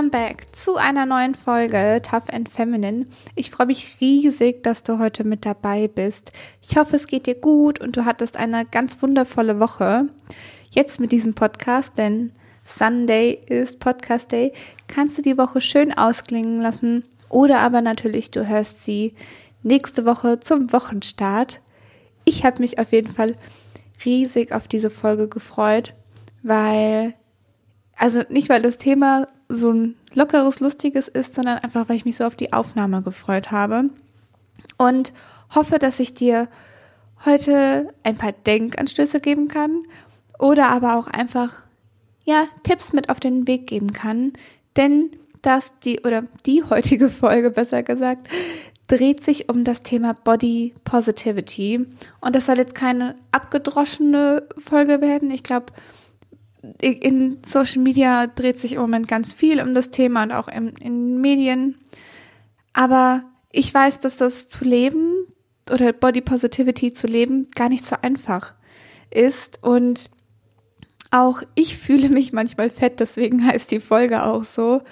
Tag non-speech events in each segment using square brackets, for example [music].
Welcome back zu einer neuen Folge Tough and Feminine. Ich freue mich riesig, dass du heute mit dabei bist. Ich hoffe, es geht dir gut und du hattest eine ganz wundervolle Woche. Jetzt mit diesem Podcast, denn Sunday ist Podcast Day, kannst du die Woche schön ausklingen lassen oder aber natürlich du hörst sie nächste Woche zum Wochenstart. Ich habe mich auf jeden Fall riesig auf diese Folge gefreut, weil also nicht, weil das Thema so ein lockeres, lustiges ist, sondern einfach, weil ich mich so auf die Aufnahme gefreut habe. Und hoffe, dass ich dir heute ein paar Denkanstöße geben kann oder aber auch einfach, ja, Tipps mit auf den Weg geben kann. Denn das, die, oder die heutige Folge, besser gesagt, dreht sich um das Thema Body Positivity. Und das soll jetzt keine abgedroschene Folge werden. Ich glaube, in Social Media dreht sich im Moment ganz viel um das Thema und auch in, in Medien. Aber ich weiß, dass das zu leben oder Body Positivity zu leben gar nicht so einfach ist. Und auch ich [laughs] fühle mich manchmal fett, deswegen heißt die Folge auch so.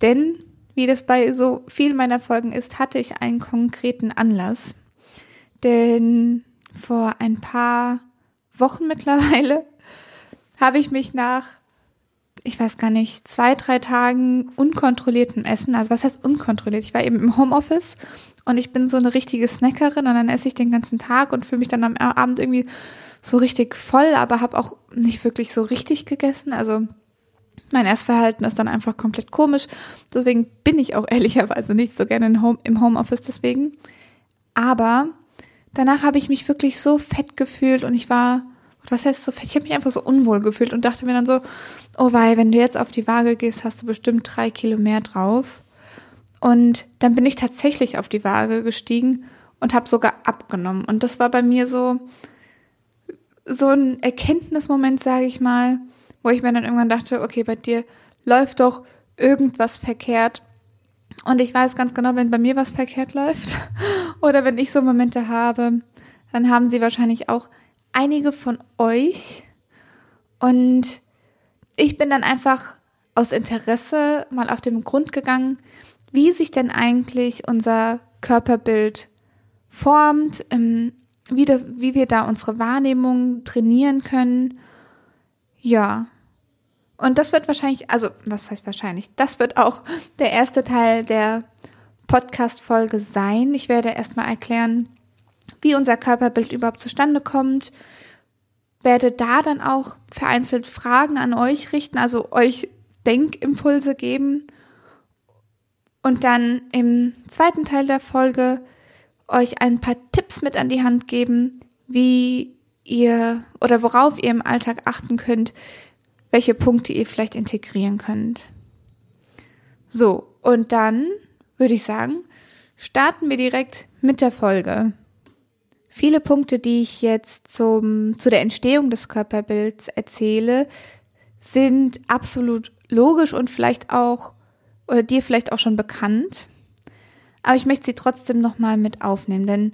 Denn, wie das bei so vielen meiner Folgen ist, hatte ich einen konkreten Anlass. Denn vor ein paar Wochen mittlerweile habe ich mich nach, ich weiß gar nicht, zwei, drei Tagen unkontrolliertem Essen, also was heißt unkontrolliert? Ich war eben im Homeoffice und ich bin so eine richtige Snackerin und dann esse ich den ganzen Tag und fühle mich dann am Abend irgendwie so richtig voll, aber habe auch nicht wirklich so richtig gegessen. Also mein Essverhalten ist dann einfach komplett komisch. Deswegen bin ich auch [laughs] ehrlicherweise nicht so gerne im Homeoffice deswegen. Aber danach habe ich mich wirklich so fett gefühlt und ich war was heißt so fett? Ich habe mich einfach so unwohl gefühlt und dachte mir dann so, oh wei, wenn du jetzt auf die Waage gehst, hast du bestimmt drei Kilo mehr drauf. Und dann bin ich tatsächlich auf die Waage gestiegen und habe sogar abgenommen. Und das war bei mir so, so ein Erkenntnismoment, sage ich mal, wo ich mir dann irgendwann dachte, okay, bei dir läuft doch irgendwas verkehrt. Und ich weiß ganz genau, wenn bei mir was verkehrt läuft [laughs] oder wenn ich so Momente habe, dann haben sie wahrscheinlich auch einige von euch und ich bin dann einfach aus Interesse mal auf den Grund gegangen, wie sich denn eigentlich unser Körperbild formt, wie wir da unsere Wahrnehmung trainieren können. Ja. Und das wird wahrscheinlich, also was heißt wahrscheinlich, das wird auch der erste Teil der Podcast-Folge sein. Ich werde erstmal erklären, wie unser Körperbild überhaupt zustande kommt. Werde da dann auch vereinzelt Fragen an euch richten, also euch Denkimpulse geben. Und dann im zweiten Teil der Folge euch ein paar Tipps mit an die Hand geben, wie ihr oder worauf ihr im Alltag achten könnt, welche Punkte ihr vielleicht integrieren könnt. So, und dann würde ich sagen, starten wir direkt mit der Folge. Viele Punkte, die ich jetzt zum, zu der Entstehung des Körperbilds erzähle, sind absolut logisch und vielleicht auch, oder dir vielleicht auch schon bekannt. Aber ich möchte sie trotzdem nochmal mit aufnehmen, denn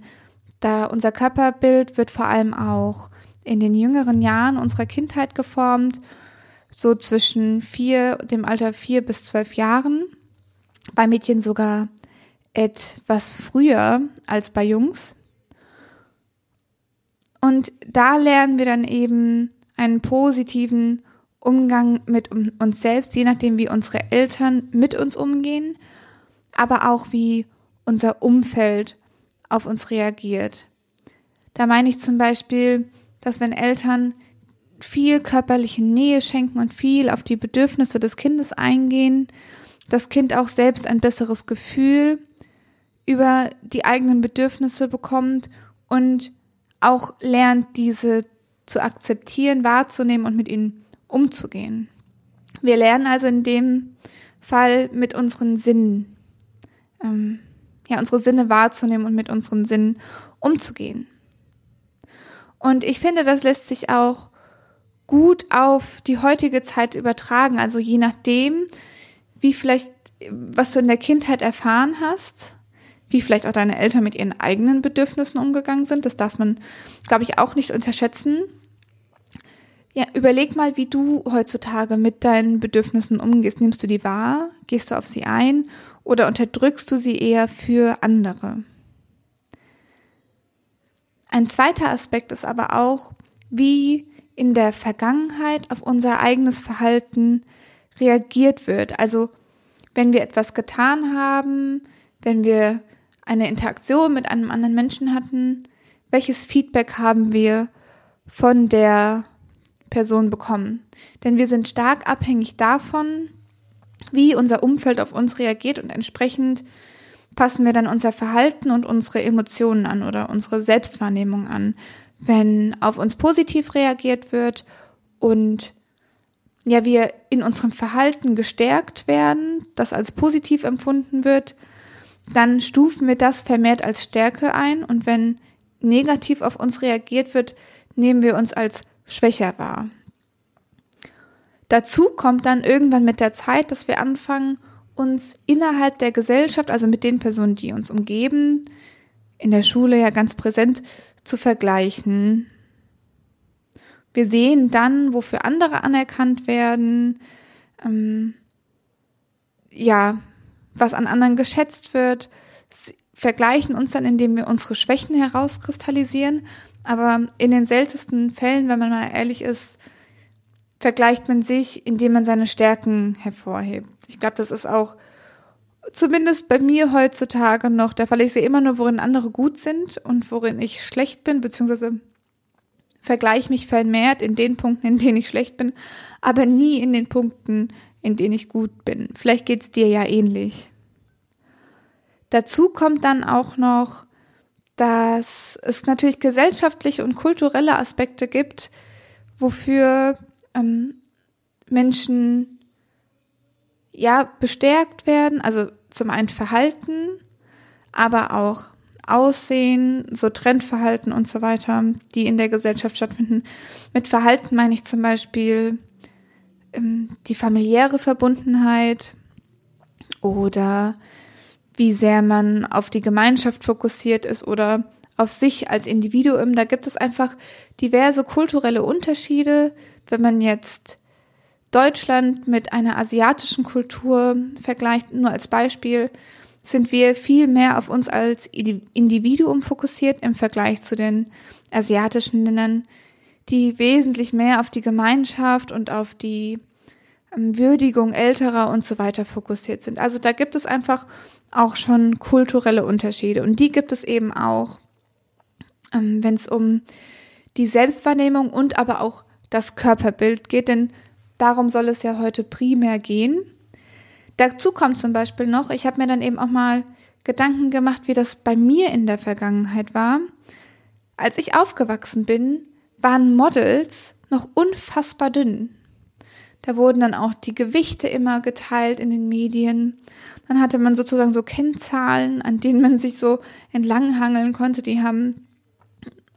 da unser Körperbild wird vor allem auch in den jüngeren Jahren unserer Kindheit geformt, so zwischen vier, dem Alter vier bis zwölf Jahren, bei Mädchen sogar etwas früher als bei Jungs. Und da lernen wir dann eben einen positiven Umgang mit uns selbst, je nachdem, wie unsere Eltern mit uns umgehen, aber auch wie unser Umfeld auf uns reagiert. Da meine ich zum Beispiel, dass wenn Eltern viel körperliche Nähe schenken und viel auf die Bedürfnisse des Kindes eingehen, das Kind auch selbst ein besseres Gefühl über die eigenen Bedürfnisse bekommt und auch lernt, diese zu akzeptieren, wahrzunehmen und mit ihnen umzugehen. Wir lernen also in dem Fall mit unseren Sinnen, ähm, ja, unsere Sinne wahrzunehmen und mit unseren Sinnen umzugehen. Und ich finde, das lässt sich auch gut auf die heutige Zeit übertragen. Also je nachdem, wie vielleicht, was du in der Kindheit erfahren hast, wie vielleicht auch deine Eltern mit ihren eigenen Bedürfnissen umgegangen sind. Das darf man, glaube ich, auch nicht unterschätzen. Ja, überleg mal, wie du heutzutage mit deinen Bedürfnissen umgehst. Nimmst du die wahr? Gehst du auf sie ein? Oder unterdrückst du sie eher für andere? Ein zweiter Aspekt ist aber auch, wie in der Vergangenheit auf unser eigenes Verhalten reagiert wird. Also wenn wir etwas getan haben, wenn wir eine Interaktion mit einem anderen Menschen hatten, welches Feedback haben wir von der Person bekommen. Denn wir sind stark abhängig davon, wie unser Umfeld auf uns reagiert und entsprechend passen wir dann unser Verhalten und unsere Emotionen an oder unsere Selbstwahrnehmung an. Wenn auf uns positiv reagiert wird und ja, wir in unserem Verhalten gestärkt werden, das als positiv empfunden wird, dann stufen wir das vermehrt als Stärke ein und wenn negativ auf uns reagiert wird, nehmen wir uns als schwächer wahr. Dazu kommt dann irgendwann mit der Zeit, dass wir anfangen, uns innerhalb der Gesellschaft, also mit den Personen, die uns umgeben, in der Schule ja ganz präsent, zu vergleichen. Wir sehen dann, wofür andere anerkannt werden, ähm, ja, was an anderen geschätzt wird, vergleichen uns dann, indem wir unsere Schwächen herauskristallisieren. Aber in den seltensten Fällen, wenn man mal ehrlich ist, vergleicht man sich, indem man seine Stärken hervorhebt. Ich glaube, das ist auch zumindest bei mir heutzutage noch der Fall. Ich sehe immer nur, worin andere gut sind und worin ich schlecht bin, beziehungsweise vergleiche mich vermehrt in den Punkten, in denen ich schlecht bin, aber nie in den Punkten, in denen ich gut bin. Vielleicht geht's dir ja ähnlich. Dazu kommt dann auch noch, dass es natürlich gesellschaftliche und kulturelle Aspekte gibt, wofür ähm, Menschen ja bestärkt werden, also zum einen Verhalten, aber auch Aussehen, so Trendverhalten und so weiter, die in der Gesellschaft stattfinden. Mit Verhalten meine ich zum Beispiel die familiäre Verbundenheit oder wie sehr man auf die Gemeinschaft fokussiert ist oder auf sich als Individuum. Da gibt es einfach diverse kulturelle Unterschiede. Wenn man jetzt Deutschland mit einer asiatischen Kultur vergleicht, nur als Beispiel, sind wir viel mehr auf uns als Individuum fokussiert im Vergleich zu den asiatischen Ländern, die wesentlich mehr auf die Gemeinschaft und auf die ähm, Würdigung älterer und so weiter fokussiert sind. Also da gibt es einfach auch schon kulturelle Unterschiede und die gibt es eben auch, ähm, wenn es um die Selbstwahrnehmung und aber auch das Körperbild geht, denn darum soll es ja heute primär gehen. Dazu kommt zum Beispiel noch, ich habe mir dann eben auch mal Gedanken gemacht, wie das bei mir in der Vergangenheit war. Als ich aufgewachsen bin, waren Models noch unfassbar dünn. Da wurden dann auch die Gewichte immer geteilt in den Medien. Dann hatte man sozusagen so Kennzahlen, an denen man sich so entlanghangeln konnte. Die haben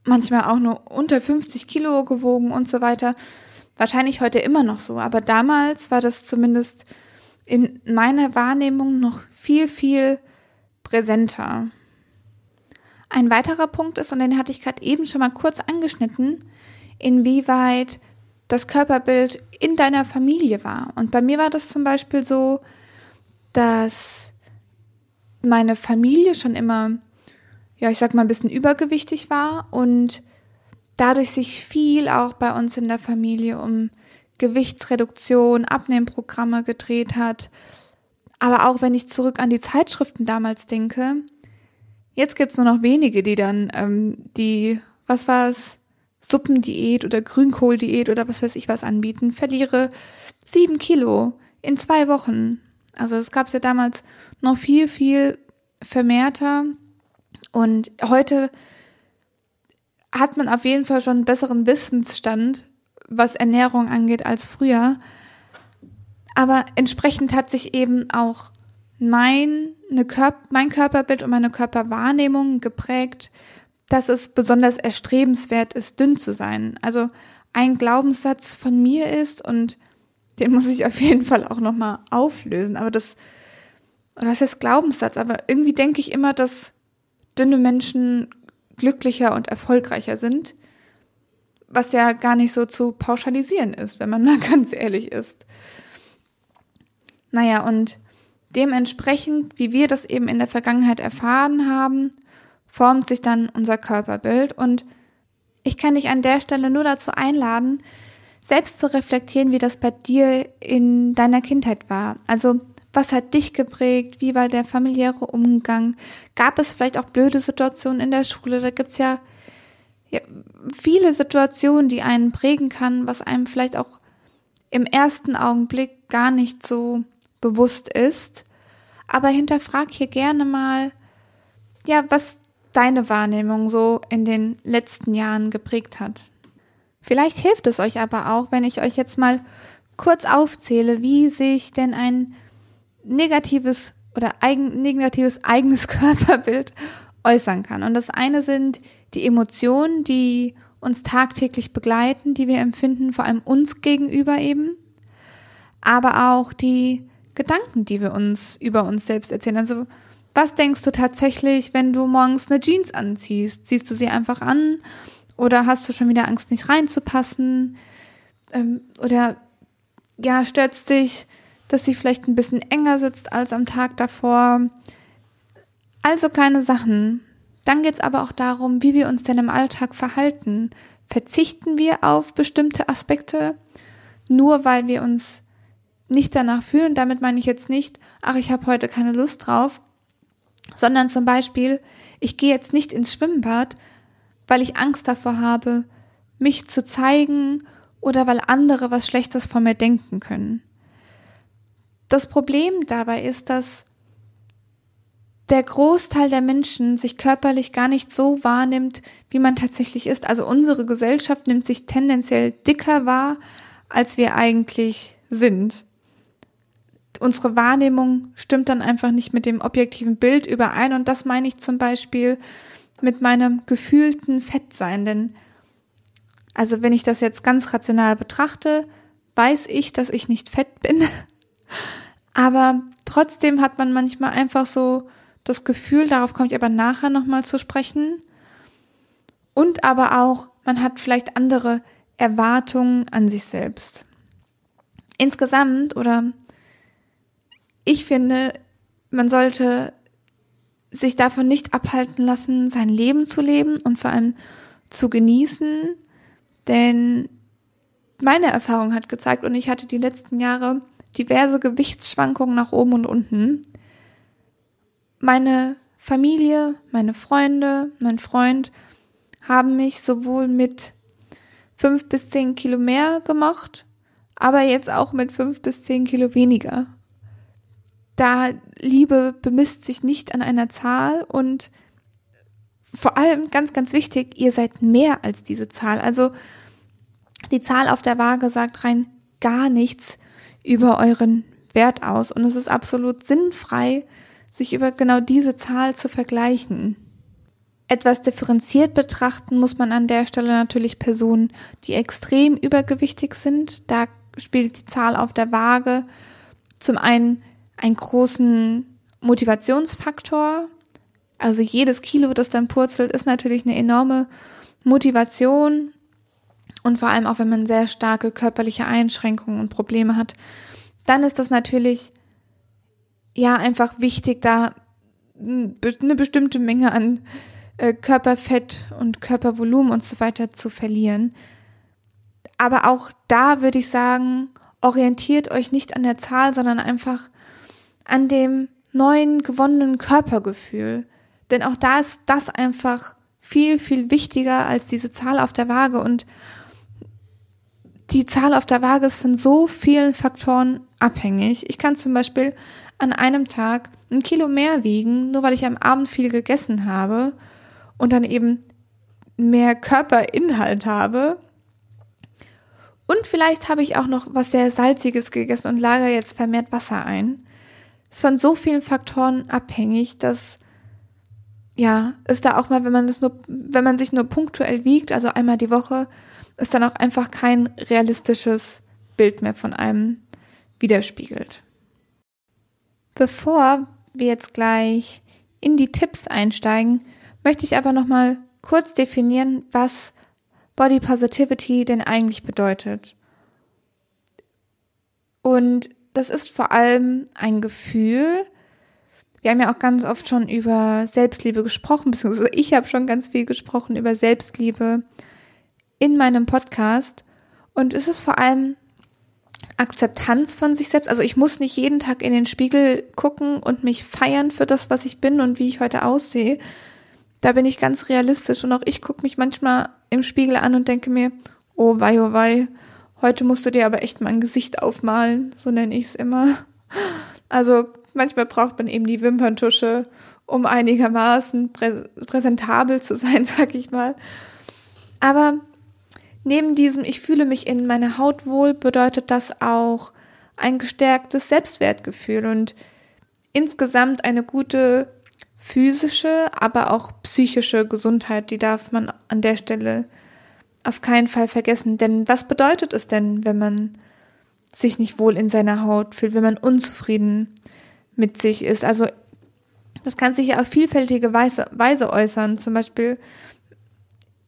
manchmal auch nur unter 50 Kilo gewogen und so weiter. Wahrscheinlich heute immer noch so, aber damals war das zumindest in meiner Wahrnehmung noch viel, viel präsenter. Ein weiterer Punkt ist, und den hatte ich gerade eben schon mal kurz angeschnitten, inwieweit das Körperbild in deiner Familie war. Und bei mir war das zum Beispiel so, dass meine Familie schon immer, ja, ich sag mal, ein bisschen übergewichtig war und dadurch sich viel auch bei uns in der Familie um Gewichtsreduktion, Abnehmprogramme gedreht hat. Aber auch wenn ich zurück an die Zeitschriften damals denke, jetzt gibt's nur noch wenige, die dann ähm, die, was war es, Suppendiät oder Grünkohldiät oder was weiß ich was anbieten, verliere sieben Kilo in zwei Wochen. Also es gab es ja damals noch viel, viel vermehrter. Und heute hat man auf jeden Fall schon einen besseren Wissensstand, was Ernährung angeht, als früher. Aber entsprechend hat sich eben auch mein, Körper, mein Körperbild und meine Körperwahrnehmung geprägt dass es besonders erstrebenswert ist, dünn zu sein. Also ein Glaubenssatz von mir ist und den muss ich auf jeden Fall auch nochmal auflösen. Aber das, oder was heißt Glaubenssatz? Aber irgendwie denke ich immer, dass dünne Menschen glücklicher und erfolgreicher sind. was ja gar nicht so zu pauschalisieren ist, wenn man [laughs] mal ganz ehrlich ist. Naja, und dementsprechend, wie wir das eben in der Vergangenheit erfahren haben, formt sich dann unser Körperbild. Und ich kann dich an der Stelle nur dazu einladen, selbst zu reflektieren, wie das bei dir in deiner Kindheit war. Also was hat dich geprägt? Wie war der familiäre Umgang? Gab es vielleicht auch blöde Situationen in der Schule? Da gibt's ja, ja viele Situationen, die einen prägen kann, was einem vielleicht auch im ersten Augenblick gar nicht so bewusst ist. Aber hinterfrag hier gerne mal, ja, was deine Wahrnehmung so in den letzten Jahren geprägt hat. Vielleicht hilft es euch aber auch, wenn ich euch jetzt mal kurz aufzähle, wie sich denn ein negatives oder eigen, negatives [laughs] eigenes Körperbild äußern kann. Und das eine sind die Emotionen, die uns tagtäglich begleiten, die wir empfinden, vor allem uns gegenüber eben, aber auch die Gedanken, die wir uns über uns selbst erzählen. Also was denkst du tatsächlich, wenn du morgens eine Jeans anziehst? Ziehst du sie einfach an oder hast du schon wieder Angst, nicht reinzupassen? Ähm, oder ja, stört dich, dass sie vielleicht ein bisschen enger sitzt als am Tag davor? Also kleine Sachen. Dann geht es aber auch darum, wie wir uns denn im Alltag verhalten. Verzichten wir auf bestimmte Aspekte, nur weil wir uns nicht danach fühlen. Damit meine ich jetzt nicht, ach, ich habe heute keine Lust drauf, sondern zum Beispiel, ich gehe jetzt nicht ins Schwimmbad, weil ich Angst davor habe, mich zu zeigen oder weil andere was Schlechtes von mir denken können. Das Problem dabei ist, dass der Großteil der Menschen sich körperlich gar nicht so wahrnimmt, wie man tatsächlich ist. Also unsere Gesellschaft nimmt sich tendenziell dicker wahr, als wir eigentlich sind unsere Wahrnehmung stimmt dann einfach nicht mit dem objektiven Bild überein. Und das meine ich zum Beispiel mit meinem gefühlten Fettsein. Denn, also wenn ich das jetzt ganz rational betrachte, weiß ich, dass ich nicht fett bin. [laughs] Aber trotzdem hat man manchmal einfach so das Gefühl, darauf komme ich aber nachher nochmal zu sprechen. Und aber auch, man hat vielleicht andere Erwartungen an sich selbst. Insgesamt oder ich finde, man sollte sich davon nicht abhalten lassen, sein Leben zu leben und vor allem zu genießen, denn meine Erfahrung hat gezeigt und ich hatte die letzten Jahre diverse Gewichtsschwankungen nach oben und unten. Meine Familie, meine Freunde, mein Freund haben mich sowohl mit fünf bis zehn Kilo mehr gemocht, aber jetzt auch mit fünf bis zehn Kilo weniger da Liebe bemisst sich nicht an einer Zahl und vor allem ganz, ganz wichtig, ihr seid mehr als diese Zahl. Also die Zahl auf der Waage sagt rein gar nichts über euren Wert aus und es ist absolut sinnfrei, sich über genau diese Zahl zu vergleichen. Etwas differenziert betrachten muss man an der Stelle natürlich Personen, die extrem übergewichtig sind. Da spielt die Zahl auf der Waage zum einen einen großen Motivationsfaktor. Also jedes Kilo, das dann purzelt, ist natürlich eine enorme Motivation. Und vor allem auch, wenn man sehr starke körperliche Einschränkungen und Probleme hat, dann ist das natürlich ja einfach wichtig, da eine bestimmte Menge an äh, Körperfett und Körpervolumen und so weiter zu verlieren. Aber auch da würde ich sagen, orientiert euch nicht an der Zahl, sondern einfach an dem neuen gewonnenen Körpergefühl. Denn auch da ist das einfach viel, viel wichtiger als diese Zahl auf der Waage. Und die Zahl auf der Waage ist von so vielen Faktoren abhängig. Ich kann zum Beispiel an einem Tag ein Kilo mehr wiegen, nur weil ich am Abend viel gegessen habe und dann eben mehr Körperinhalt habe. Und vielleicht habe ich auch noch was sehr Salziges gegessen und lagere jetzt vermehrt Wasser ein ist von so vielen Faktoren abhängig, dass ja, ist da auch mal, wenn man das nur, wenn man sich nur punktuell wiegt, also einmal die Woche, ist dann auch einfach kein realistisches Bild mehr von einem widerspiegelt. Bevor wir jetzt gleich in die Tipps einsteigen, möchte ich aber noch mal kurz definieren, was Body Positivity denn eigentlich bedeutet. Und das ist vor allem ein Gefühl. Wir haben ja auch ganz oft schon über Selbstliebe gesprochen, beziehungsweise ich habe schon ganz viel gesprochen über Selbstliebe in meinem Podcast. Und es ist vor allem Akzeptanz von sich selbst. Also ich muss nicht jeden Tag in den Spiegel gucken und mich feiern für das, was ich bin und wie ich heute aussehe. Da bin ich ganz realistisch und auch ich gucke mich manchmal im Spiegel an und denke mir, oh wei, oh wei, heute musst du dir aber echt mal ein Gesicht aufmalen, so nenne ich es immer. Also manchmal braucht man eben die Wimperntusche, um einigermaßen prä präsentabel zu sein, [laughs] sag ich mal. Aber Neben diesem Ich fühle mich in meiner Haut wohl bedeutet das auch ein gestärktes Selbstwertgefühl und insgesamt eine gute physische, aber auch psychische Gesundheit, die darf man an der Stelle auf keinen Fall vergessen. Denn was bedeutet es denn, wenn man sich nicht wohl in seiner Haut fühlt, wenn man unzufrieden mit sich ist? Also das kann sich ja auf vielfältige Weise, Weise äußern, zum Beispiel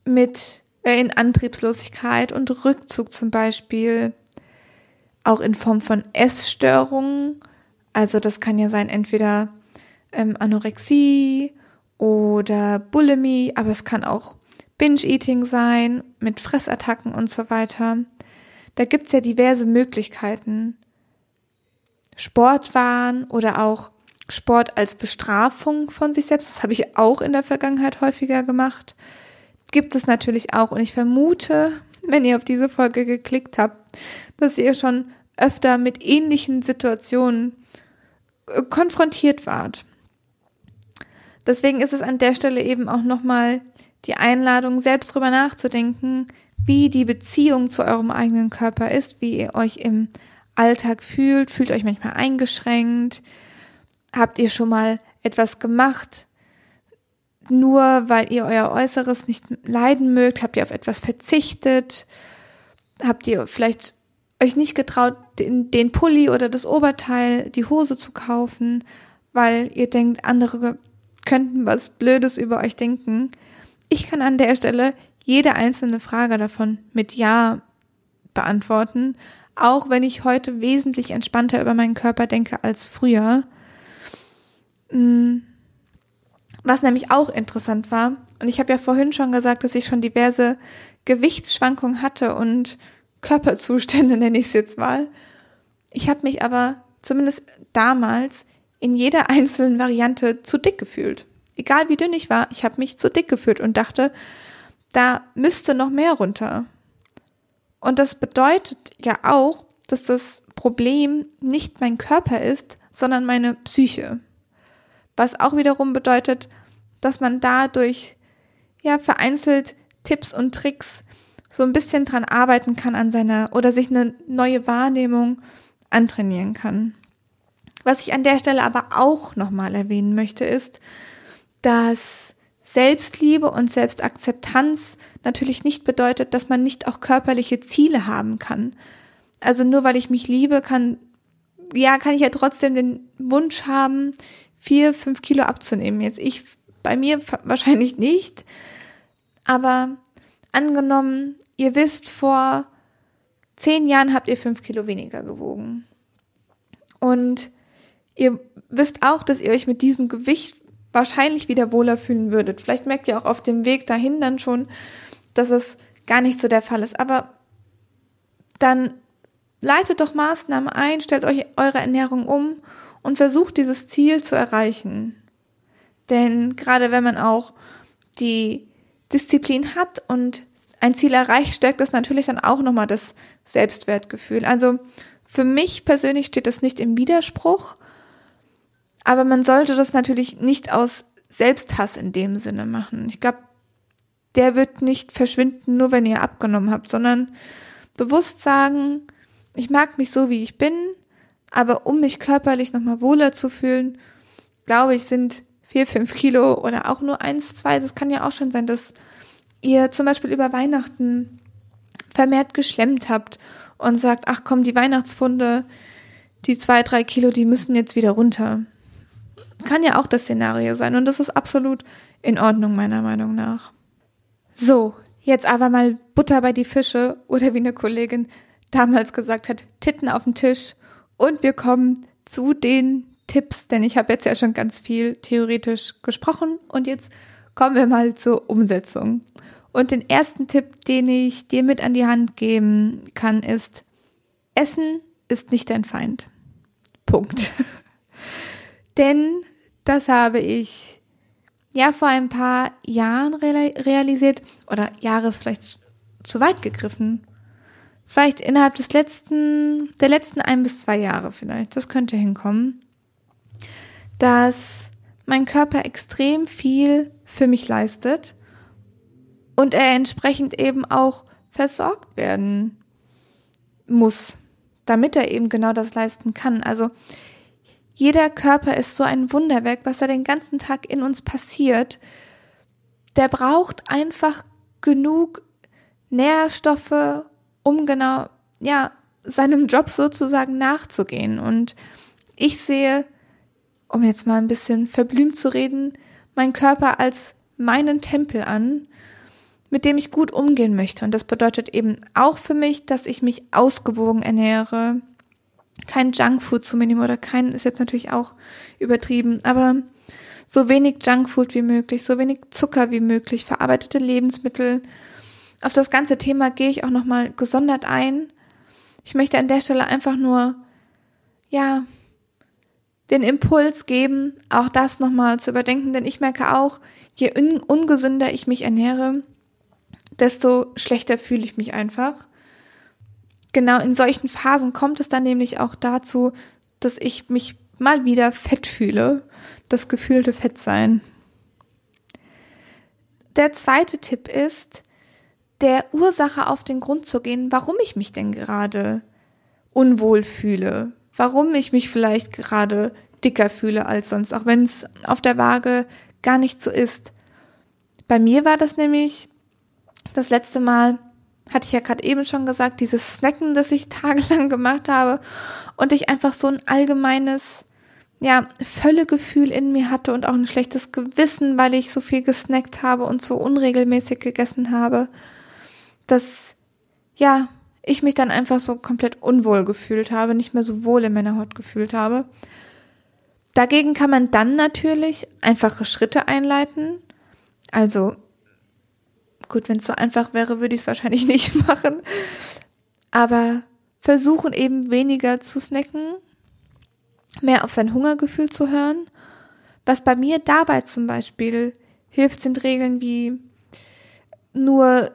mit äh, in Antriebslosigkeit und Rückzug zum Beispiel, auch in Form von Essstörungen. Also das kann ja sein entweder ähm, Anorexie oder Bulimie, aber es kann auch Binge-Eating sein mit Fressattacken und so weiter. Da gibt's ja diverse Möglichkeiten. Sportwahn oder auch Sport als Bestrafung von sich selbst. Das habe ich auch in der Vergangenheit häufiger gemacht gibt es natürlich auch. Und ich vermute, wenn ihr auf diese Folge geklickt habt, dass ihr schon öfter mit ähnlichen Situationen äh, konfrontiert wart. Deswegen ist es an der Stelle eben auch nochmal die Einladung, selbst drüber nachzudenken, wie die Beziehung zu eurem eigenen Körper ist, wie ihr euch im Alltag fühlt, fühlt euch manchmal eingeschränkt, habt ihr schon mal etwas gemacht, nur weil ihr euer Äußeres nicht leiden mögt, habt ihr auf etwas verzichtet, habt ihr vielleicht euch nicht getraut, den, den Pulli oder das Oberteil, die Hose zu kaufen, weil ihr denkt, andere könnten was Blödes über euch denken. Ich kann an der Stelle jede einzelne Frage davon mit Ja beantworten, auch wenn ich heute wesentlich entspannter über meinen Körper denke als früher. Hm was nämlich auch interessant war, und ich habe ja vorhin schon gesagt, dass ich schon diverse Gewichtsschwankungen hatte und Körperzustände [laughs] nenne ich es jetzt mal. Ich habe mich aber zumindest damals in jeder einzelnen Variante zu dick gefühlt. Egal wie dünn ich war, ich habe mich zu dick gefühlt und dachte, da müsste noch mehr runter. Und das bedeutet ja auch, dass das Problem nicht mein Körper ist, sondern meine Psyche was auch wiederum bedeutet, dass man dadurch ja vereinzelt Tipps und Tricks so ein bisschen dran arbeiten kann an seiner oder sich eine neue Wahrnehmung antrainieren kann. Was ich an der Stelle aber auch nochmal erwähnen möchte, ist, dass Selbstliebe und Selbstakzeptanz natürlich nicht bedeutet, dass man nicht auch körperliche Ziele haben kann. Also nur weil ich mich liebe, kann, ja, kann ich ja trotzdem den Wunsch haben, vier, fünf Kilo abzunehmen. Jetzt ich bei mir wahrscheinlich nicht, aber angenommen, ihr wisst, vor zehn Jahren habt ihr fünf Kilo weniger gewogen. Und ihr wisst auch, dass ihr euch mit diesem Gewicht wahrscheinlich wieder wohler fühlen würdet. Vielleicht merkt ihr auch auf dem Weg dahin dann schon, dass es gar nicht so der Fall ist. Aber dann leitet doch Maßnahmen ein, stellt euch eure Ernährung um und versucht dieses Ziel zu erreichen. Denn gerade wenn man auch die Disziplin hat und ein Ziel erreicht, stärkt das natürlich dann auch nochmal das Selbstwertgefühl. Also für mich persönlich steht das nicht im Widerspruch, aber man sollte das natürlich nicht aus Selbsthass in dem Sinne machen. Ich glaube, der wird nicht verschwinden, nur wenn ihr abgenommen habt, sondern bewusst sagen, ich mag mich so, wie ich bin, aber um mich körperlich nochmal wohler zu fühlen, glaube ich, sind vier, fünf Kilo oder auch nur eins, zwei, das kann ja auch schon sein, dass ihr zum Beispiel über Weihnachten vermehrt geschlemmt habt und sagt, ach komm, die Weihnachtsfunde, die zwei, drei Kilo, die müssen jetzt wieder runter. Kann ja auch das Szenario sein und das ist absolut in Ordnung meiner Meinung nach. So, Jetzt aber mal Butter bei die Fische oder wie eine Kollegin damals gesagt hat, Titten auf den Tisch. Und wir kommen zu den Tipps, denn ich habe jetzt ja schon ganz viel theoretisch gesprochen und jetzt kommen wir mal zur Umsetzung. Und den ersten Tipp, den ich dir mit an die Hand geben kann, ist, Essen ist nicht dein Feind. Punkt. [laughs] Denn das habe ich ja vor ein paar Jahren realisiert oder Jahres vielleicht zu weit gegriffen. Vielleicht innerhalb des letzten, der letzten ein bis zwei Jahre vielleicht. Das könnte hinkommen. Dass mein Körper extrem viel für mich leistet und er entsprechend eben auch versorgt werden muss, damit er eben genau das leisten kann. Also jeder Körper ist so ein Wunderwerk, was da den ganzen Tag in uns passiert. Der braucht einfach genug Nährstoffe, um genau, ja, seinem Job sozusagen nachzugehen. Und ich sehe, um jetzt mal ein bisschen verblümt zu reden, meinen Körper als meinen Tempel an, mit dem ich gut umgehen möchte. Und das bedeutet eben auch für mich, dass ich mich ausgewogen ernähre, kein Junkfood zu mir nehme oder kein, ist jetzt natürlich auch übertrieben, aber so wenig Junkfood wie möglich, so wenig Zucker wie möglich, verarbeitete Lebensmittel. Auf das ganze Thema gehe ich auch nochmal gesondert ein. Ich möchte an der Stelle einfach nur, ja, den Impuls geben, auch das nochmal zu überdenken, denn ich merke auch, je un ungesünder ich mich ernähre, desto schlechter fühle ich mich einfach. Genau in solchen Phasen kommt es dann nämlich auch dazu, dass ich mich mal wieder fett fühle. Das gefühlte Fettsein. Der zweite Tipp ist, der Ursache auf den Grund zu gehen, warum ich mich denn gerade unwohl fühle, warum ich mich vielleicht gerade dicker fühle als sonst, auch wenn es auf der Waage gar nicht so ist. Bei mir war das nämlich das letzte Mal, hatte ich ja gerade eben schon gesagt, dieses Snacken, das ich [laughs] tagelang gemacht habe und ich einfach so ein allgemeines, ja, Völlegefühl in mir hatte und auch ein schlechtes Gewissen, weil ich so viel gesnackt habe und so unregelmäßig gegessen habe, dass, ja, ich mich dann einfach so komplett unwohl gefühlt habe, nicht mehr so wohl in meiner Haut gefühlt habe. Dagegen kann man dann natürlich einfache Schritte einleiten. Also Gut, wenn es so einfach wäre, würde ich es wahrscheinlich [laughs] nicht machen. Aber versuchen eben weniger zu snacken, mehr auf sein Hungergefühl zu hören. Was bei mir dabei zum Beispiel hilft, sind Regeln wie nur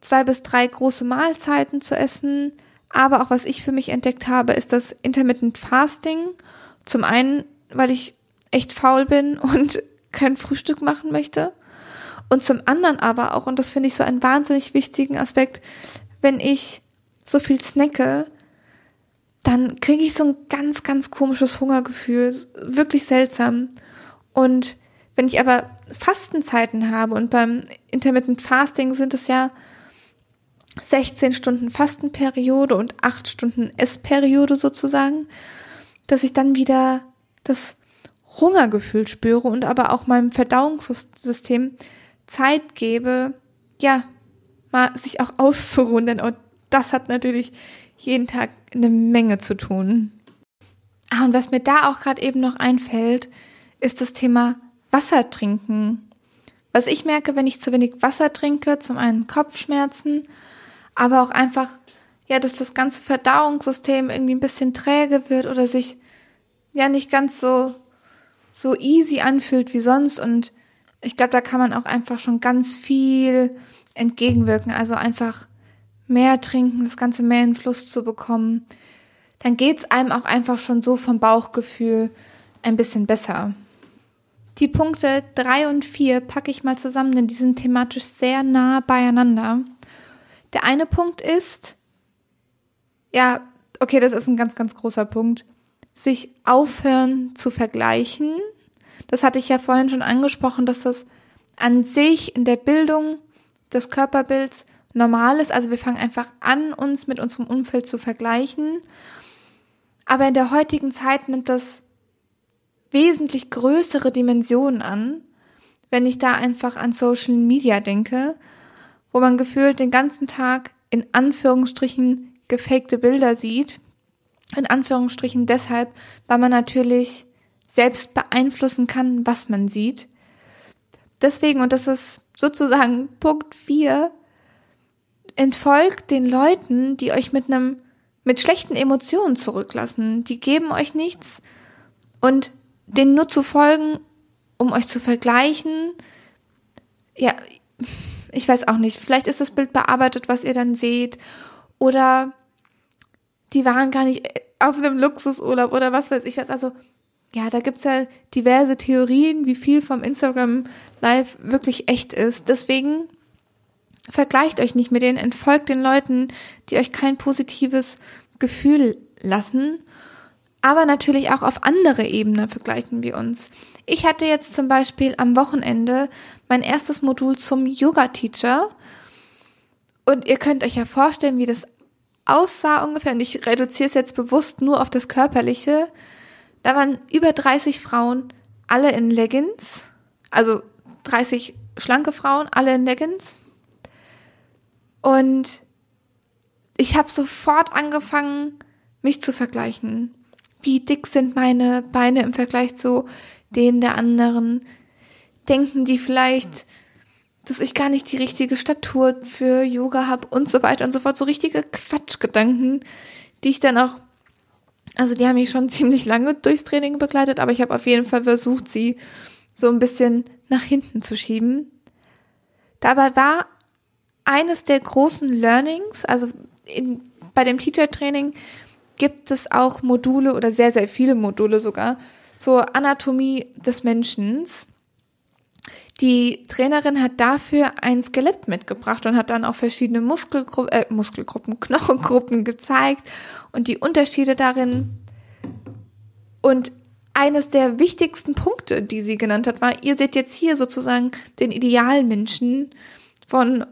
zwei bis drei große Mahlzeiten zu essen. Aber auch was ich für mich entdeckt habe, ist das Intermittent Fasting. Zum einen, weil ich echt faul bin [laughs] und kein Frühstück machen möchte. Und zum anderen aber auch, und das finde ich so einen wahnsinnig wichtigen Aspekt, wenn ich so viel snacke, dann kriege ich so ein ganz, ganz komisches Hungergefühl, wirklich seltsam. Und wenn ich aber Fastenzeiten habe und beim Intermittent Fasting sind es ja 16 Stunden Fastenperiode und 8 Stunden Essperiode sozusagen, dass ich dann wieder das Hungergefühl spüre und aber auch meinem Verdauungssystem Zeit gebe, ja, mal sich auch auszuruhen, denn auch das hat natürlich jeden Tag eine Menge zu tun. Ah, und was mir da auch gerade eben noch einfällt, ist das Thema Wasser trinken. Was ich merke, wenn ich zu wenig Wasser trinke, zum einen Kopfschmerzen, aber auch einfach, ja, dass das ganze Verdauungssystem irgendwie ein bisschen träge wird oder sich ja nicht ganz so, so easy anfühlt wie sonst und ich glaube, da kann man auch einfach schon ganz viel entgegenwirken. Also einfach mehr trinken, das Ganze mehr in Fluss zu bekommen. Dann geht's einem auch einfach schon so vom Bauchgefühl ein bisschen besser. Die Punkte drei und vier packe ich mal zusammen, denn die sind thematisch sehr nah beieinander. Der eine Punkt ist, ja, okay, das ist ein ganz, ganz großer Punkt, sich aufhören zu vergleichen das hatte ich ja vorhin schon angesprochen, dass das an sich in der Bildung des Körperbilds normal ist. Also wir fangen einfach an, uns mit unserem Umfeld zu vergleichen. Aber in der heutigen Zeit nimmt das wesentlich größere Dimensionen an, wenn ich da einfach an Social Media denke. wo man gefühlt den ganzen Tag in Anführungsstrichen gefakte Bilder sieht. In Anführungsstrichen deshalb, weil man natürlich selbst beeinflussen kann, was man sieht. Deswegen, und das ist sozusagen Punkt 4, entfolgt den Leuten, die euch mit einem, mit schlechten Emotionen zurücklassen. Die geben euch nichts und denen nur zu folgen, um euch zu vergleichen. Ja, ich weiß auch nicht. Vielleicht ist das Bild bearbeitet, was ihr dann seht. Oder die waren gar nicht auf einem Luxusurlaub oder was weiß ich was. Also, ja, da gibt's ja diverse Theorien, wie viel vom Instagram Live wirklich echt ist. Deswegen vergleicht euch nicht mit denen, entfolgt den Leuten, die euch kein positives Gefühl lassen. Aber natürlich auch auf andere Ebene vergleichen wir uns. Ich hatte jetzt zum Beispiel am Wochenende mein erstes Modul zum Yoga-Teacher. Und ihr könnt euch ja vorstellen, wie das aussah ungefähr. Und ich reduziere es jetzt bewusst nur auf das Körperliche. Da waren über 30 Frauen, alle in Leggings. Also 30 schlanke Frauen, alle in Leggings. Und ich habe sofort angefangen, mich zu vergleichen. Wie dick sind meine Beine im Vergleich zu denen der anderen? Denken die vielleicht, dass ich gar nicht die richtige Statur für Yoga habe und so weiter und so fort. So richtige Quatschgedanken, die ich dann auch, also die haben mich schon [laughs] ziemlich lange durchs Training begleitet, aber ich habe auf jeden Fall versucht, sie so ein bisschen nach hinten zu schieben. Dabei war eines der großen Learnings, also in, bei dem Teacher-Training gibt es auch Module oder sehr, sehr viele Module sogar zur Anatomie des Menschen. Die Trainerin hat dafür ein Skelett mitgebracht und hat dann auch verschiedene Muskelgru äh, Muskelgruppen, [laughs] Knochengruppen gezeigt und die Unterschiede darin. Und eines der wichtigsten Punkte, die sie genannt hat, war, ihr seht jetzt hier sozusagen den Idealmenschen von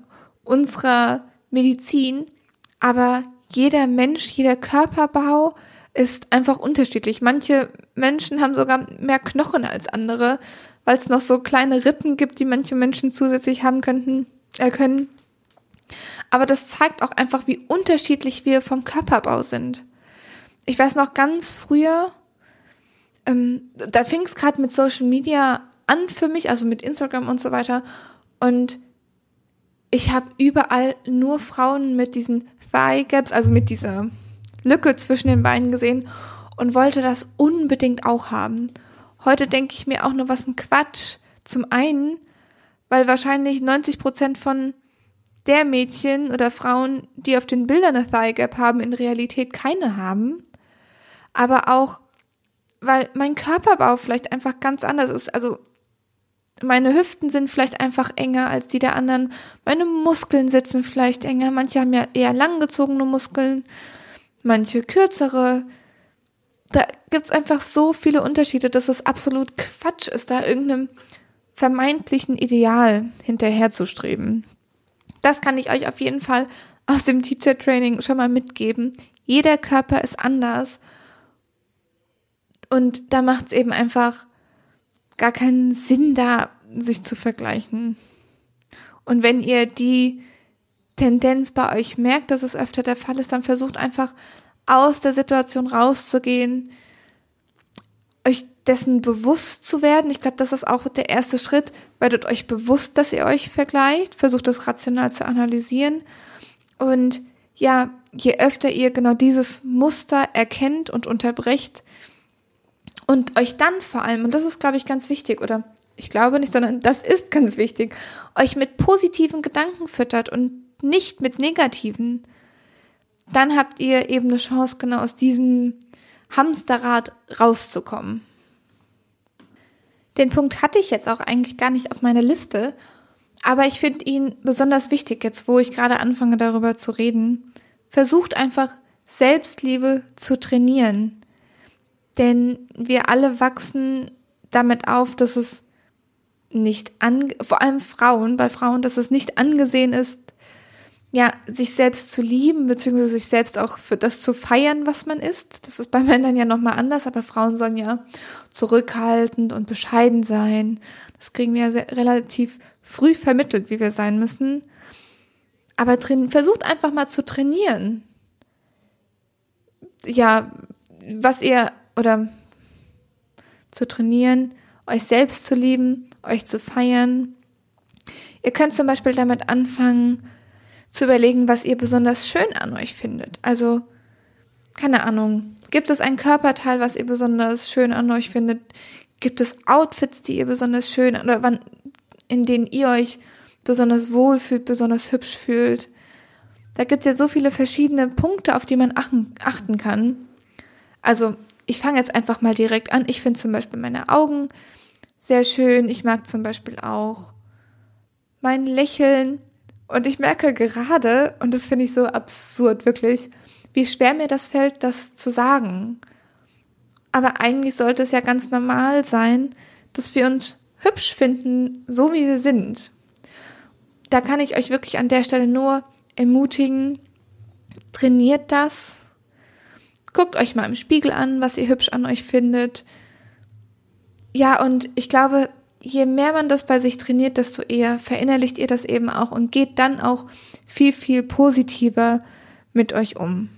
unserer Medizin, aber jeder Mensch, jeder Körperbau ist einfach unterschiedlich. Manche Menschen haben sogar mehr Knochen als andere, weil es noch so kleine Rippen gibt, die manche Menschen zusätzlich haben könnten, äh, können. Aber das zeigt auch einfach, wie unterschiedlich wir vom Körperbau sind. Ich weiß noch ganz früher, ähm, da fing es gerade mit Social Media an für mich, also mit Instagram und so weiter. Und ich habe überall nur Frauen mit diesen Thigh Gaps, also mit dieser Lücke zwischen den Beinen gesehen und wollte das unbedingt auch haben. Heute denke ich mir auch nur, was ein Quatsch. Zum einen, weil wahrscheinlich 90 Prozent von der Mädchen oder Frauen, die auf den Bildern eine Thigh Gap haben, in Realität keine haben. Aber auch, weil mein Körperbau vielleicht einfach ganz anders ist. Also meine Hüften sind vielleicht einfach enger als die der anderen. Meine Muskeln sitzen vielleicht enger. Manche haben ja eher langgezogene Muskeln, manche kürzere. Da gibt's einfach so viele Unterschiede, dass es absolut Quatsch ist, da irgendeinem vermeintlichen Ideal hinterherzustreben. Das kann ich euch auf jeden Fall aus dem Teacher Training schon mal mitgeben. Jeder Körper ist anders. Und da macht's eben einfach gar keinen Sinn da, sich zu vergleichen. Und wenn ihr die Tendenz bei euch merkt, dass es öfter der Fall ist, dann versucht einfach aus der Situation rauszugehen, euch dessen bewusst zu werden. Ich glaube, das ist auch der erste Schritt. Werdet euch bewusst, dass ihr euch vergleicht, versucht das rational zu analysieren. Und ja, je öfter ihr genau dieses Muster erkennt und unterbrecht, und euch dann vor allem, und das ist, glaube ich, ganz wichtig, oder ich glaube nicht, sondern das ist ganz wichtig, euch mit positiven Gedanken füttert und nicht mit negativen, dann habt ihr eben eine Chance, genau aus diesem Hamsterrad rauszukommen. Den Punkt hatte ich jetzt auch eigentlich gar nicht auf meiner Liste, aber ich finde ihn besonders wichtig, jetzt wo ich gerade anfange darüber zu reden. Versucht einfach Selbstliebe zu trainieren. Denn wir alle wachsen damit auf, dass es nicht an, vor allem Frauen, bei Frauen, dass es nicht angesehen ist, ja, sich selbst zu lieben, beziehungsweise sich selbst auch für das zu feiern, was man ist. Das ist bei [laughs] Männern ja nochmal anders, aber Frauen sollen ja zurückhaltend und bescheiden sein. Das kriegen wir ja sehr, relativ früh vermittelt, wie wir sein müssen. Aber versucht einfach mal zu trainieren. Ja, was ihr, oder zu trainieren, euch selbst zu lieben, euch zu feiern. Ihr könnt zum Beispiel damit anfangen, zu überlegen, was ihr besonders schön an euch findet. Also, keine Ahnung, gibt es ein Körperteil, was ihr besonders schön an euch findet? Gibt es Outfits, die ihr besonders schön oder wann, in denen ihr euch besonders wohl fühlt, besonders hübsch fühlt? Da gibt es ja so viele verschiedene Punkte, auf die man achten, achten kann. Also, ich fange jetzt einfach mal direkt an. Ich finde zum Beispiel meine Augen sehr schön. Ich mag zum Beispiel auch mein Lächeln. Und ich merke gerade, und das finde ich so absurd, wirklich, wie schwer mir das fällt, das zu sagen. Aber eigentlich sollte es ja ganz normal sein, dass wir uns hübsch finden, so wie wir sind. Da kann ich euch wirklich an der Stelle nur ermutigen, trainiert das. Guckt euch mal im Spiegel an, was ihr hübsch an euch findet. Ja, und ich glaube, je mehr man das bei sich trainiert, desto eher verinnerlicht ihr das eben auch und geht dann auch viel, viel positiver mit euch um.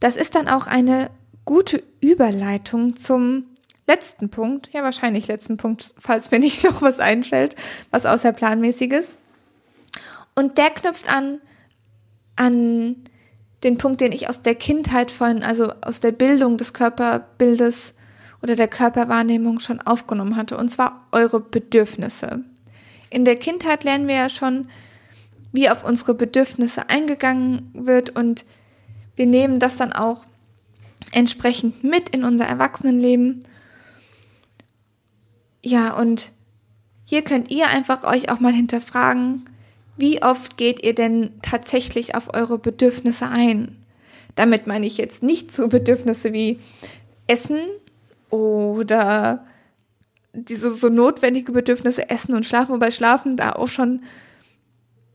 Das ist dann auch eine gute Überleitung zum letzten Punkt, ja wahrscheinlich letzten Punkt, falls mir nicht [laughs] noch was einfällt, was außerplanmäßiges. Und der knüpft an an den Punkt, den ich aus der Kindheit von, also aus der Bildung des Körperbildes oder der Körperwahrnehmung schon aufgenommen hatte, und zwar eure Bedürfnisse. In der Kindheit lernen wir ja schon, wie auf unsere Bedürfnisse eingegangen wird und wir nehmen das dann auch entsprechend mit in unser Erwachsenenleben. Ja, und hier könnt ihr einfach euch auch mal hinterfragen, wie oft geht ihr denn tatsächlich auf eure Bedürfnisse ein? Damit meine ich jetzt nicht so Bedürfnisse wie Essen oder diese so notwendige Bedürfnisse Essen und Schlafen, wobei Schlafen da auch schon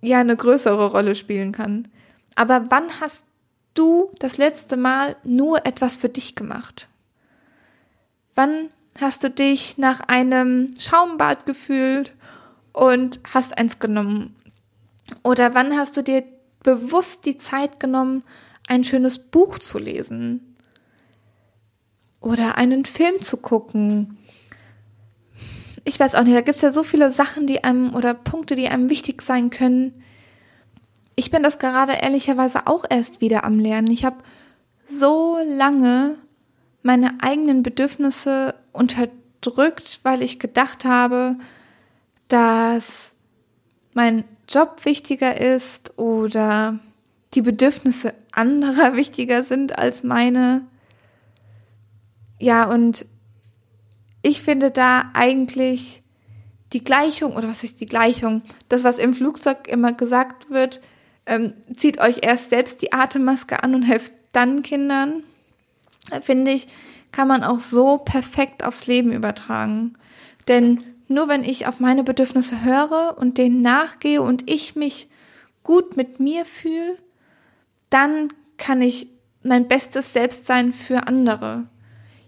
ja eine größere Rolle spielen kann. Aber wann hast du das letzte Mal nur etwas für dich gemacht? Wann hast du dich nach einem Schaumbad gefühlt und hast eins genommen oder wann hast du dir bewusst die Zeit genommen, ein schönes Buch zu lesen? Oder einen Film zu gucken? Ich weiß auch nicht, da gibt es ja so viele Sachen, die einem oder Punkte, die einem wichtig sein können. Ich bin das gerade ehrlicherweise auch erst wieder am Lernen. Ich habe so lange meine eigenen Bedürfnisse unterdrückt, weil ich gedacht habe, dass mein Job wichtiger ist oder die Bedürfnisse anderer [laughs] wichtiger sind als meine. Ja, und ich finde da eigentlich die Gleichung, oder was ist die Gleichung? Das, was im Flugzeug immer gesagt wird, ähm, zieht euch erst selbst die Atemmaske an und helft dann Kindern, finde ich, kann man auch so perfekt aufs Leben übertragen. Denn nur wenn ich auf meine Bedürfnisse höre und denen nachgehe und ich mich gut mit mir fühle, dann kann ich mein bestes Selbst sein für andere.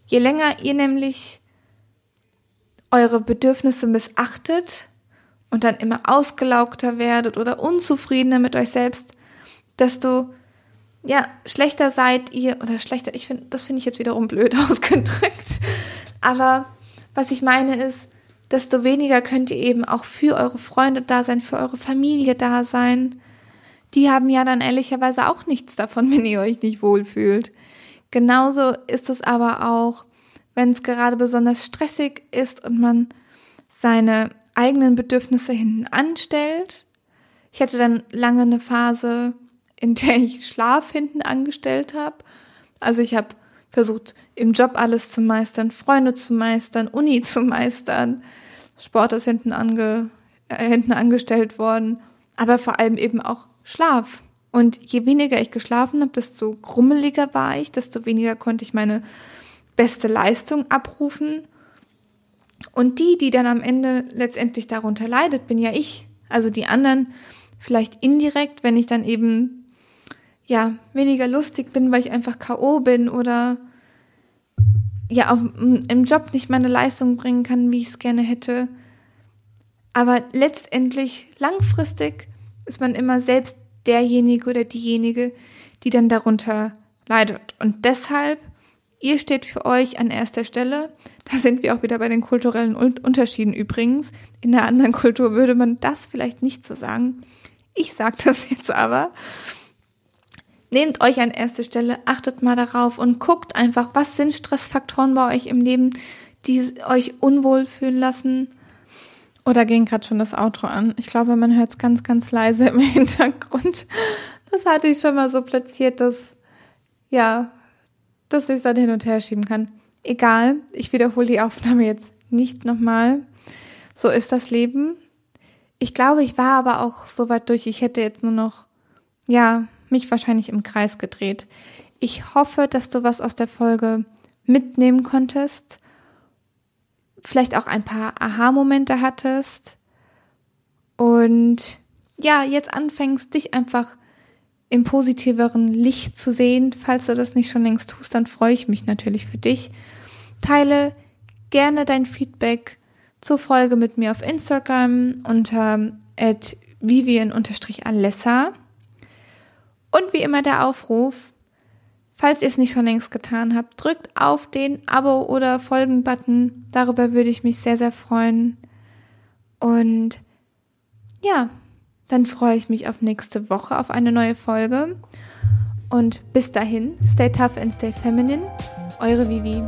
Je länger ihr nämlich eure Bedürfnisse missachtet und dann immer ausgelaugter werdet oder unzufriedener mit euch selbst, desto ja, schlechter seid ihr oder schlechter, ich finde, das finde ich jetzt wiederum blöd [laughs] ausgedrückt. Aber was ich meine ist, desto weniger könnt ihr eben auch für eure Freunde da sein, für eure Familie da sein. Die haben ja dann ehrlicherweise auch nichts davon, [laughs] wenn ihr euch nicht wohlfühlt. Genauso ist es aber auch, wenn es gerade besonders stressig ist und man seine eigenen Bedürfnisse hinten anstellt. Ich hatte dann lange eine Phase, in der ich Schlaf hinten angestellt habe. Also ich habe versucht, im Job alles zu meistern, Freunde zu meistern, Uni [laughs] zu meistern. Sport ist hinten, ange, äh, hinten angestellt worden, aber vor allem eben auch Schlaf. Und je weniger ich geschlafen habe, desto grummeliger war ich, desto weniger konnte ich meine beste Leistung abrufen. Und die, die dann am Ende letztendlich darunter leidet, bin ja ich. Also die anderen vielleicht indirekt, wenn ich dann eben ja weniger lustig bin, weil ich einfach KO bin oder ja auf, im Job nicht meine Leistung bringen kann, wie ich es gerne hätte. Aber letztendlich langfristig ist man immer selbst derjenige oder diejenige, die dann darunter leidet. Und deshalb, ihr steht für euch an erster Stelle. Da sind wir auch wieder bei den kulturellen Unterschieden übrigens. In einer anderen Kultur würde man das vielleicht nicht so sagen. Ich sage [laughs] das jetzt aber. Nehmt euch an erste Stelle, achtet mal darauf und guckt einfach, was sind Stressfaktoren bei euch im Leben, die euch unwohl fühlen lassen. Oder ging gerade schon das Outro an? Ich glaube, man hört es ganz, ganz leise im [laughs] Hintergrund. Das hatte ich schon mal so platziert, dass, ja, dass ich es dann hin und her schieben kann. Egal, ich wiederhole die Aufnahme jetzt nicht nochmal. So ist das Leben. Ich glaube, ich war aber auch so weit durch. Ich hätte jetzt nur noch, ja, mich wahrscheinlich im Kreis gedreht. Ich hoffe, dass du was aus der Folge mitnehmen konntest. Vielleicht auch ein paar Aha-Momente hattest. Und ja, jetzt anfängst, dich einfach im positiveren Licht zu sehen. Falls du das nicht schon längst tust, dann freue ich mich natürlich für dich. Teile gerne dein Feedback zur Folge mit mir auf Instagram unter vivian-alessa. Und wie immer der Aufruf, falls ihr es nicht schon längst getan habt, drückt auf den Abo- oder Folgen-Button. Darüber würde ich mich sehr, sehr freuen. Und ja, dann freue ich mich auf nächste Woche, auf eine neue Folge. Und bis dahin, stay tough and stay feminine. Eure Vivi.